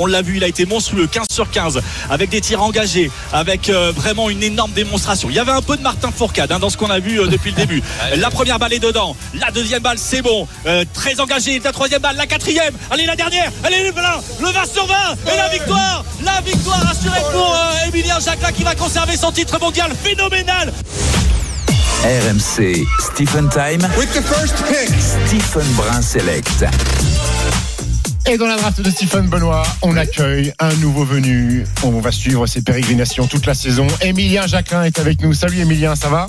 On l'a vu, il a été monstrueux, 15 sur 15, avec des tirs engagés, avec euh, vraiment une énorme démonstration. Il y avait un peu de Martin Fourcade hein, dans ce qu'on a vu euh, depuis le début. La première balle est dedans, la deuxième balle c'est bon, Euh, très engagé, la troisième balle, la quatrième, allez la dernière, allez le blanc, le 20 sur 20 et la victoire, la victoire assurée pour euh, Emilien Jacquelin qui va conserver son titre mondial phénoménal. RMC Stephen Time. With the first pick. Stephen Brun Select. Et dans la draft de Stephen Benoît, on accueille un nouveau venu. On va suivre ses pérégrinations toute la saison. Emilien Jacquelin est avec nous. Salut Emilien, ça va?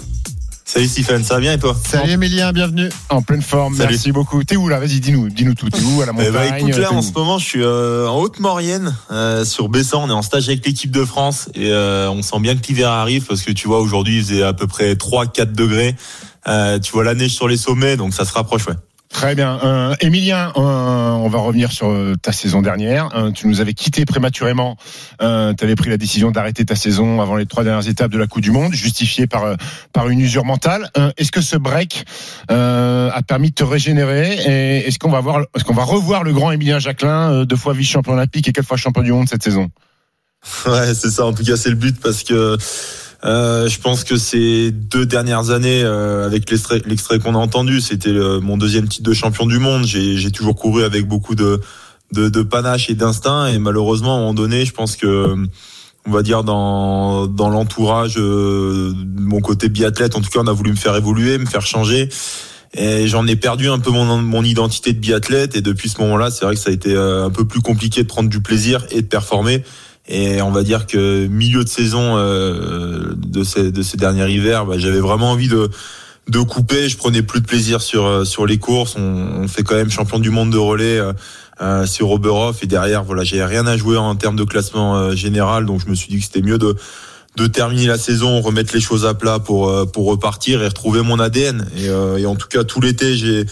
Salut Stephen, ça va bien et toi? Salut Emilien, bienvenue. En pleine forme, Salut. merci beaucoup. T'es où là? Vas-y, dis-nous, dis-nous tout. T'es où à la Eh montagne bah, écoute là en ce moment je suis euh, en Haute-Maurienne euh, sur Bessan, on est en stage avec l'équipe de France et euh, on sent bien que l'hiver arrive parce que tu vois aujourd'hui il faisait à peu près 3-4 degrés. Euh, tu vois la neige sur les sommets donc ça se rapproche ouais. Très bien. Euh, Emilien, euh, on va revenir sur euh, ta saison dernière. Euh, tu nous avais quitté prématurément. Euh, tu avais pris la décision d'arrêter ta saison avant les trois dernières étapes de la Coupe du Monde, justifiée par par une usure mentale. Est-ce que ce break a permis de te régénérer Et est-ce qu'on va voir, est-ce qu'on va revoir le grand Emilien Jacquelin, deux fois vice-champion olympique et quatre fois champion du monde cette saison? Ouais c'est ça en tout cas c'est le but parce que euh, je pense que ces deux dernières années, euh, avec l'extrait qu'on a entendu, c'était mon deuxième titre de champion du monde. J'ai toujours couru avec beaucoup de, de, de panache et d'instinct. Et malheureusement, à un moment donné, je pense que, on va dire, dans, dans l'entourage, euh, mon côté biathlète, en tout cas, on a voulu me faire évoluer, me faire changer. Et j'en ai perdu un peu mon, mon identité de biathlète. Et depuis ce moment-là, c'est vrai que ça a été euh, un peu plus compliqué de prendre du plaisir et de performer. Et on va dire que milieu de saison euh, de, ces, de ces derniers hivers, bah, j'avais vraiment envie de de couper. Je prenais plus de plaisir sur euh, sur les courses. On, on fait quand même champion du monde de relais euh, euh, sur Oberhof et derrière, voilà, j'avais rien à jouer en termes de classement euh, général. Donc je me suis dit que c'était mieux de de terminer la saison, remettre les choses à plat pour pour repartir et retrouver mon ADN. Et, euh, et en tout cas tout l'été, j'ai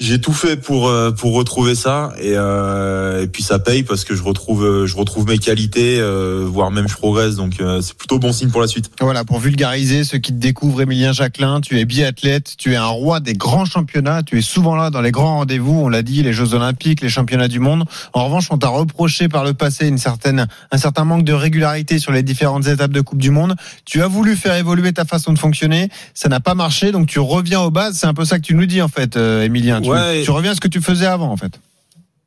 j'ai tout fait pour euh, pour retrouver ça et, euh, et puis ça paye parce que je retrouve euh, je retrouve mes qualités euh, voire même je progresse donc euh, c'est plutôt bon signe pour la suite. Voilà, pour vulgariser ceux qui te découvrent, Emilien Jacquelin, tu es biathlète, tu es un roi des grands championnats, tu es souvent là dans les grands rendez-vous, on l'a dit, les Jeux Olympiques, les championnats du monde. En revanche, on t'a reproché par le passé une certaine, un certain manque de régularité sur les différentes étapes de Coupe du Monde. Tu as voulu faire évoluer ta façon de fonctionner, ça n'a pas marché, donc tu reviens aux bases. C'est un peu ça que tu nous dis en fait, euh, Emilien. Tu, Ouais. tu reviens à ce que tu faisais avant en fait.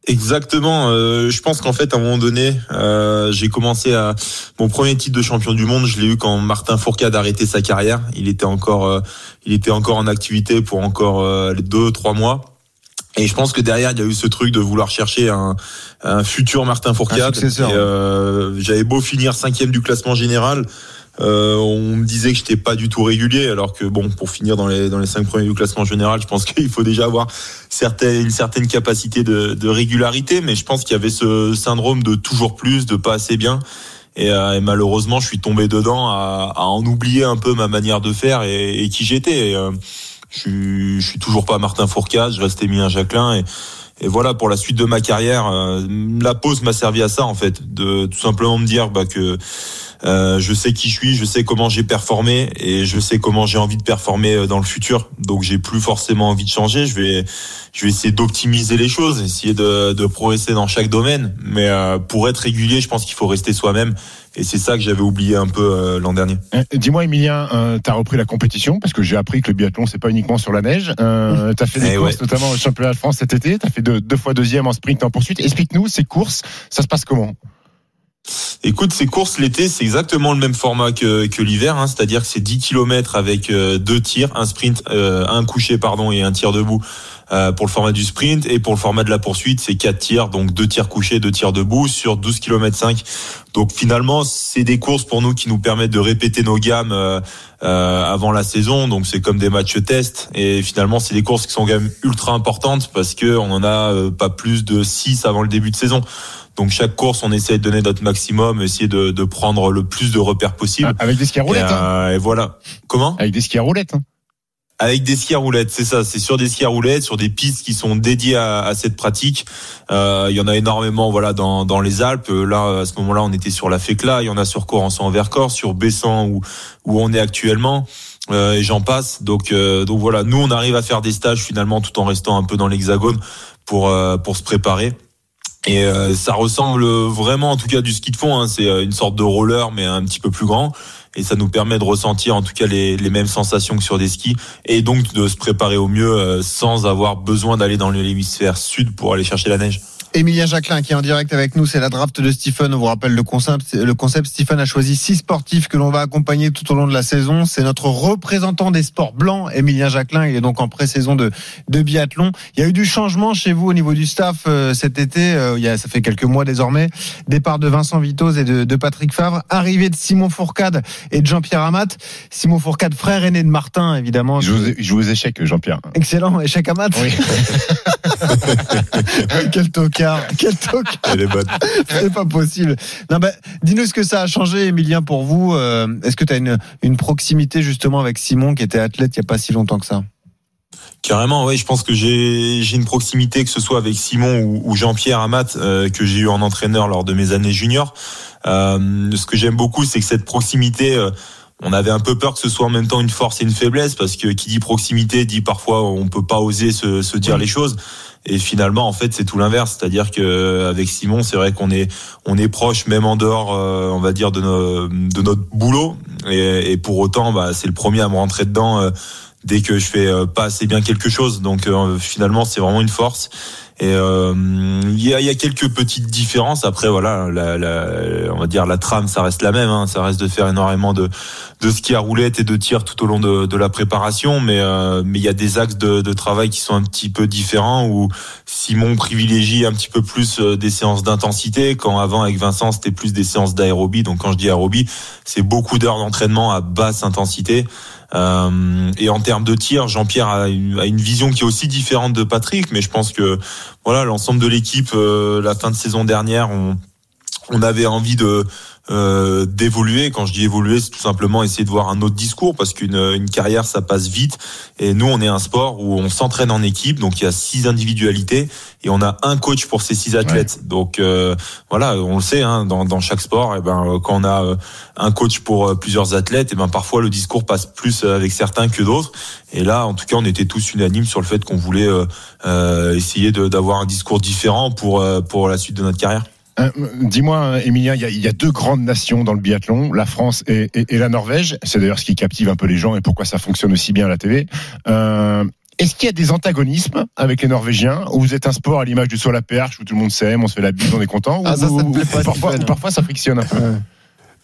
Exactement. euh, je pense qu'en fait, à un moment donné, euh, j'ai commencé à mon premier titre de champion du monde. Je l'ai eu quand Martin Fourcade a arrêté sa carrière. Il était encore, euh, il était encore en activité pour encore euh, les deux, trois mois. Et je pense que derrière, il y a eu ce truc de vouloir chercher un, un futur Martin Fourcade. euh, J'avais beau finir cinquième du classement général. Euh, on me disait que j'étais pas du tout régulier, alors que bon, pour finir dans les dans les cinq premiers du classement général, je pense qu'il faut déjà avoir une certaine capacité de, de régularité. Mais je pense qu'il y avait ce syndrome de toujours plus, de pas assez bien. Et, euh, et malheureusement, je suis tombé dedans à, à en oublier un peu ma manière de faire et, et qui j'étais. Euh, je suis, je suis toujours pas Martin Fourcade, je reste Emilien Jacquelin et, et voilà pour la suite de ma carrière. euh, la pause m'a servi à ça en fait, de tout simplement me dire bah, que euh, je sais qui je suis, je sais comment j'ai performé et je sais comment j'ai envie de performer euh, dans le futur. Donc j'ai plus forcément envie de changer. Je vais, je vais essayer d'optimiser les choses, essayer de, de progresser dans chaque domaine. Mais euh, pour être régulier, je pense qu'il faut rester soi-même. Et c'est ça que j'avais oublié un peu euh, l'an dernier. Euh, Dis-moi, Emilien, euh, t'as repris la compétition? Parce que j'ai appris que le biathlon c'est pas uniquement sur la neige. Euh, t'as fait des Eh courses, ouais. notamment au championnat de France cet été. T'as fait deux, deux fois deuxième en sprint et en poursuite. Explique-nous ces courses, ça se passe comment? Écoute, ces courses l'été, c'est exactement le même format que, que l'hiver, hein, c'est-à-dire que c'est 10 km avec euh, deux tirs, un sprint, euh, un couché pardon et un tir debout euh, pour le format du sprint et pour le format de la poursuite, c'est quatre tirs, donc deux tirs couchés, deux tirs debout sur 12 km 5. Donc finalement, c'est des courses pour nous qui nous permettent de répéter nos gammes euh, euh, avant la saison, donc c'est comme des matchs test et finalement, c'est des courses qui sont quand même ultra importantes parce que on en a euh, pas plus de 6 avant le début de saison. Donc chaque course, on essaie de donner notre maximum, essayer de, de prendre le plus de repères possible. Avec des skis à Et, roulettes. hein. euh, et voilà. Comment? Avec des skis à roulettes. hein. Avec des skis à roulettes, c'est ça. C'est sur des skis à roulettes, sur des pistes qui sont dédiées à, à cette pratique. Euh, Il y en a énormément, voilà, dans, dans les Alpes. Là, à ce moment-là, on était sur la Fécla. Il y en a sur Corançon-en-Vercors, sur Bessan où où on est actuellement. Euh, et j'en passe. Donc, euh, donc voilà, nous, on arrive à faire des stages finalement tout en restant un peu dans l'hexagone pour euh, pour se préparer. Et euh, ça ressemble vraiment, en tout cas, du ski de fond. Hein. C'est euh, une sorte de roller, mais un petit peu plus grand. Et ça nous permet de ressentir, en tout cas, les, les mêmes sensations que sur des skis. Et donc de se préparer au mieux euh, sans avoir besoin d'aller dans l'hémisphère sud pour aller chercher la neige. Émilien Jacquelin qui est en direct avec nous, c'est la draft de Stephen. On vous rappelle le concept. Le concept, Stephen a choisi six sportifs que l'on va accompagner tout au long de la saison. C'est notre représentant des sports blancs, Émilien Jacquelin. Il est donc en pré-saison de, de biathlon. Il y a eu du changement chez vous au niveau du staff euh, cet été. Euh, il y a, ça fait quelques mois désormais. Départ de Vincent Vitoz et de, de Patrick Favre. Arrivée de Simon Fourcade et de Jean-Pierre Amat. Simon Fourcade, frère aîné de Martin, évidemment. Il joue, il joue aux échecs, Jean-Pierre. Excellent. Échec Amat. Oui. Quel tocard. Quel tocard. Elle est bonne. C'est pas possible. Non, ben, dis-nous ce que ça a changé, Emilien, pour vous. Euh, Est-ce que tu as une, une proximité justement avec Simon, qui était athlète il n'y a pas si longtemps que ça? Carrément, oui. Je pense que j'ai une proximité, que ce soit avec Simon ou, ou Jean-Pierre Amat, euh, que j'ai eu en entraîneur lors de mes années juniors. Euh, ce que j'aime beaucoup, c'est que cette proximité. euh, on avait un peu peur que ce soit en même temps une force et une faiblesse parce que qui dit proximité dit parfois on peut pas oser se, se dire les choses et finalement en fait c'est tout l'inverse. C'est-à-dire que avec Simon c'est vrai qu'on est on est proche même en dehors euh, on va dire de, nos- de notre boulot. Et, et pour autant bah, c'est le premier à me rentrer dedans euh, dès que je fais euh, pas assez bien quelque chose. Donc euh, finalement c'est vraiment une force et euh, il y, a, y a quelques petites différences. Après, voilà, la, la- on va dire la trame, ça reste la même. Hein, ça reste de faire énormément de, de ski à roulette et de tir tout au long de, de la préparation. Mais euh, mais il y a des axes de, de travail qui sont un petit peu différents. Où Simon privilégie un petit peu plus euh, des séances d'intensité, quand avant avec Vincent c'était plus des séances d'aérobie. Donc quand je dis aérobie, c'est beaucoup d'heures d'entraînement à basse intensité. Euh, et en termes de tir, Jean-Pierre a une vision qui est aussi différente de Patrick, mais je pense que voilà l'ensemble de l'équipe, euh, la fin de saison dernière, on, on avait envie de euh, d'évoluer. Quand je dis évoluer, c'est tout simplement essayer de voir un autre discours parce qu'une une carrière ça passe vite. Et nous, on est un sport où on s'entraîne en équipe, donc il y a six individualités et on a un coach pour ces six athlètes. Donc euh, voilà, on le sait, hein, dans, dans chaque sport, et ben euh, quand on a euh, un coach pour euh, plusieurs athlètes, et ben parfois le discours passe plus euh, avec certains que d'autres. Et là, en tout cas, on était tous unanimes sur le fait qu'on voulait euh, euh, essayer d'avoir un discours différent pour euh, pour la suite de notre carrière. Euh, Dis-moi, Émilien, il y, a, il y a deux grandes nations dans le biathlon, la France et, et- et la Norvège. C'est d'ailleurs ce qui captive un peu les gens et pourquoi ça fonctionne aussi bien à la TV. Euh, Est-ce qu'il y a des antagonismes avec les Norvégiens ou vous êtes un sport à l'image du saut à la perche où tout le monde s'aime, on se fait la bise, on est content Ah, ou, ça, ça ou- ou parfois, parfois ça frictionne un peu?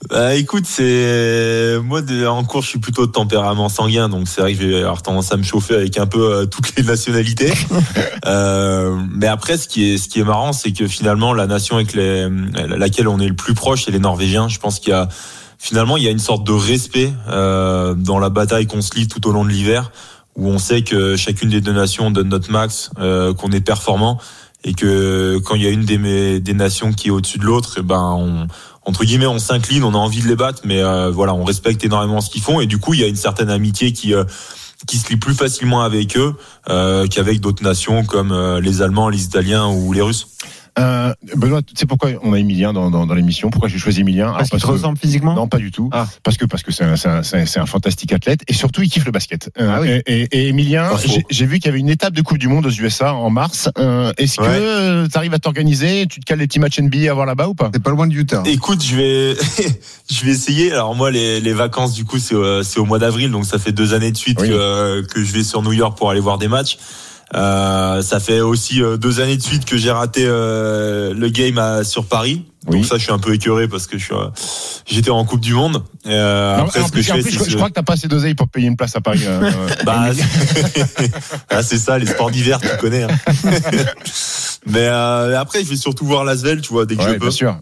Bah, écoute, c'est moi de- en cours, je suis plutôt de tempérament sanguin, donc c'est vrai que je vais avoir tendance à me chauffer avec un peu euh, toutes les nationalités. Euh, mais après, ce qui est ce qui est marrant, c'est que finalement, la nation avec les, laquelle on est le plus proche, c'est les Norvégiens. Je pense qu'il y a finalement il y a une sorte de respect euh, dans la bataille qu'on se livre tout au long de l'hiver, où on sait que chacune des deux nations donne notre max, euh, qu'on est performant. Et que quand il y a une des, des nations qui est au-dessus de l'autre, eh ben on, entre guillemets, on s'incline, on a envie de les battre, mais euh, voilà, on respecte énormément ce qu'ils font et du coup, il y a une certaine amitié qui euh, qui se lie plus facilement avec eux euh, qu'avec d'autres nations comme euh, les Allemands, les Italiens ou les Russes. Euh, Benoît, tu sais pourquoi on a Emilien dans, dans, dans l'émission? Pourquoi j'ai choisi Emilien? Parce qu'il te que- ressemble physiquement? Non, pas du tout. Ah. Parce que parce que c'est un, c'est un, c'est un- c'est un fantastique athlète et surtout il kiffe le basket. Euh, Ah oui. et, et, et Emilien, j'ai- vu qu'il y avait une étape de Coupe du Monde aux USA en mars. Euh, Est-ce Ouais. que tu arrives à t'organiser? Tu te cales les petits matchs NBA à voir là-bas ou pas? T'es pas loin de Utah. Écoute, je vais je vais essayer. Alors moi, les, les vacances du coup, c'est au, c'est au mois d'avril, donc ça fait deux années de suite Oui. que que je vais sur New York pour aller voir des matchs. Euh, ça fait aussi euh, deux années de suite que j'ai raté euh, le game à, sur Paris. Oui. Donc ça, je suis un peu écœuré parce que je suis, euh, j'étais en Coupe du Monde. Euh, Non, après, en ce que je fais, plus, je, je crois que t'as pas assez d'oseille pour payer une place à Paris. euh, bah, ah, c'est ça, les sports d'hiver, tu connais. hein. Mais euh, après, je vais surtout voir Lasvel, tu vois, dès que Ouais, je peux. bien sûr.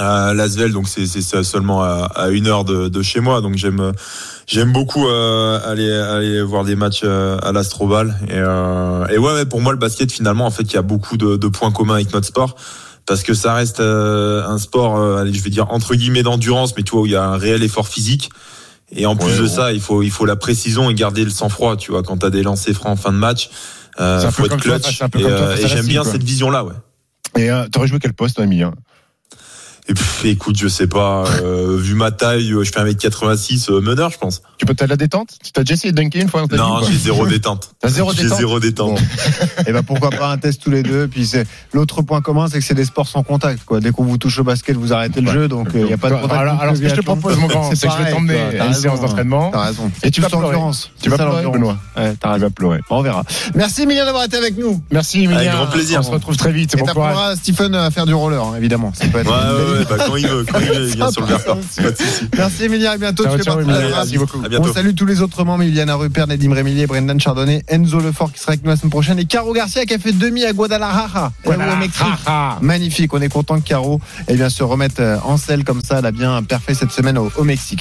À Lasvel, donc c'est seulement à, à une heure de, de chez moi, donc j'aime j'aime beaucoup euh, aller aller voir des matchs euh, à l'Astrobal. Et euh, et ouais, ouais, pour moi le basket finalement en fait il y a beaucoup de, de points communs avec notre sport. Parce que ça reste euh, un sport euh, allez je vais dire entre guillemets d'endurance mais tu vois où il y a un réel effort physique. Et en plus de ouais. ça il faut il faut la précision et garder le sang-froid tu vois quand t'as des lancers francs en fin de match euh, faut être comme toi, clutch. peu et, toi euh, et j'aime bien quoi. cette vision là ouais. Et euh, t'aurais joué quel poste, toi, Emilien? Et pff, écoute, je sais pas. euh, vu ma taille, euh, je fais 1m86 euh, meneur, je pense. Tu peux t'as de la détente? Tu t'as déjà essayé de dunker une fois dans Non, j'ai zéro détente. T'as zéro J'ai détente? zéro détente. Et ben pourquoi pas un test tous les deux. Puis c'est l'autre point commun, c'est que c'est des sports sans contact. Quoi. Dès qu'on vous touche au basket, vous arrêtez le Ouais. jeu, donc il n'y a pas de contact. Alors, alors, ce que je te propose, mon grand, c'est que je vais t'emmener à une raison, séance d'entraînement. T'as raison. Et tu vas pleurer. Tu vas pleurer. Benoît. Ouais, t'as vas pleurer. On verra. Merci Emilien d'avoir été avec nous. Merci, Emilien. Avec grand plaisir. On se retrouve très vite. Et t'apprendras à Stephen à faire du roller, hein, évidemment. Ça peut être Ouais, bah, quand il veut, quand il veut, il vient sur le. Merci Emilien, à bientôt. Ciao, Tu fais ciao, partie de la Emilien. race. Merci beaucoup. À On salue tous les autres membres, Iliana Rupert, Nedim Rémillier, Brendan Chardonnay, Enzo Lefort qui sera avec nous la semaine prochaine et Caro Garcia qui a fait demi à Guadalajara, au Mexique. Magnifique, on est content que Caro eh bien, se remette euh, en selle comme ça, elle a bien parfait cette semaine au, au Mexique.